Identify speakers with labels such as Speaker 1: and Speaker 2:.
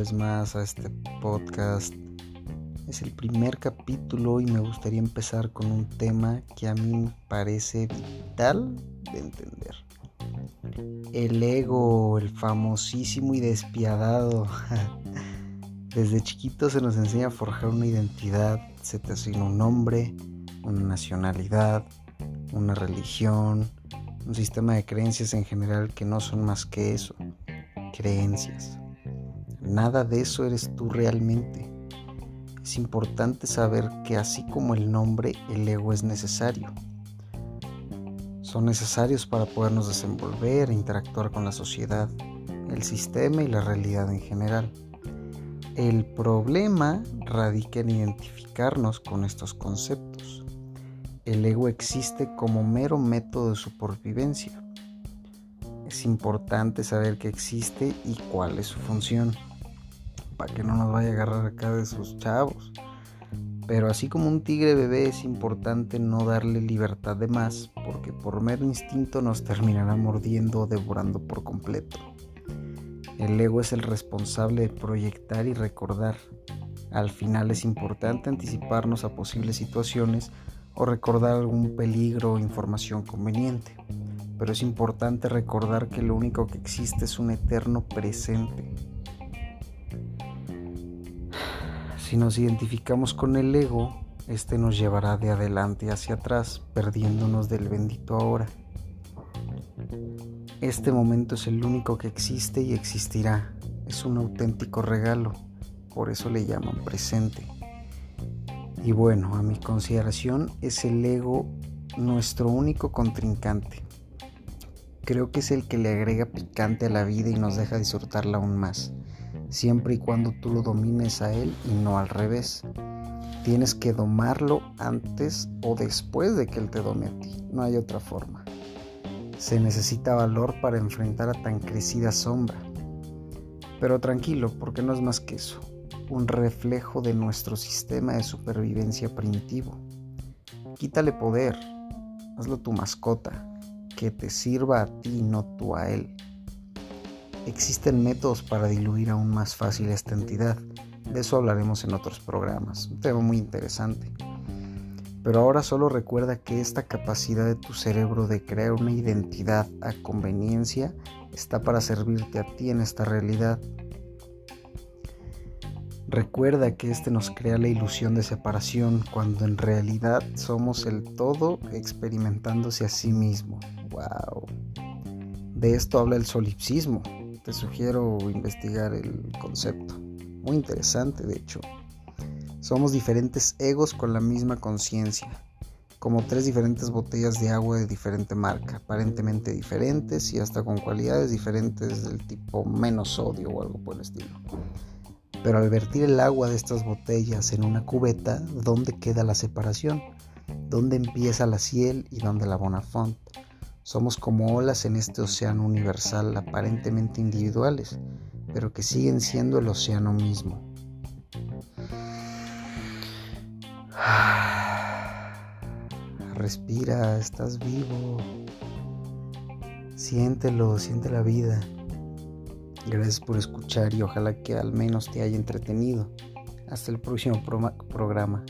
Speaker 1: vez más a este podcast. Es el primer capítulo y me gustaría empezar con un tema que a mí me parece vital de entender. El ego, el famosísimo y despiadado. Desde chiquito se nos enseña a forjar una identidad, se te asigna un nombre, una nacionalidad, una religión, un sistema de creencias en general que no son más que eso, creencias. Nada de eso eres tú realmente. Es importante saber que así como el nombre, el ego es necesario. Son necesarios para podernos desenvolver e interactuar con la sociedad, el sistema y la realidad en general. El problema radica en identificarnos con estos conceptos. El ego existe como mero método de supervivencia. Es importante saber que existe y cuál es su función, para que no nos vaya a agarrar acá de sus chavos. Pero así como un tigre bebé es importante no darle libertad de más, porque por mero instinto nos terminará mordiendo o devorando por completo. El ego es el responsable de proyectar y recordar. Al final es importante anticiparnos a posibles situaciones o recordar algún peligro o información conveniente. Pero es importante recordar que lo único que existe es un eterno presente. Si nos identificamos con el ego, este nos llevará de adelante hacia atrás, perdiéndonos del bendito ahora. Este momento es el único que existe y existirá. Es un auténtico regalo, por eso le llaman presente. Y bueno, a mi consideración es el ego nuestro único contrincante. Creo que es el que le agrega picante a la vida y nos deja disfrutarla aún más, siempre y cuando tú lo domines a él y no al revés. Tienes que domarlo antes o después de que él te dome a ti, no hay otra forma. Se necesita valor para enfrentar a tan crecida sombra. Pero tranquilo, porque no es más que eso un reflejo de nuestro sistema de supervivencia primitivo. Quítale poder, hazlo tu mascota, que te sirva a ti no tú a él. Existen métodos para diluir aún más fácil esta entidad, de eso hablaremos en otros programas, un tema muy interesante. Pero ahora solo recuerda que esta capacidad de tu cerebro de crear una identidad a conveniencia está para servirte a ti en esta realidad Recuerda que este nos crea la ilusión de separación cuando en realidad somos el todo experimentándose a sí mismo. ¡Wow! De esto habla el solipsismo. Te sugiero investigar el concepto. Muy interesante, de hecho. Somos diferentes egos con la misma conciencia, como tres diferentes botellas de agua de diferente marca, aparentemente diferentes y hasta con cualidades diferentes del tipo menos sodio o algo por el estilo. Pero al vertir el agua de estas botellas en una cubeta, ¿dónde queda la separación? ¿Dónde empieza la ciel y dónde la Bonafont? Somos como olas en este océano universal aparentemente individuales, pero que siguen siendo el océano mismo. Respira, estás vivo. Siéntelo, siente la vida. Gracias por escuchar y ojalá que al menos te haya entretenido. Hasta el próximo programa.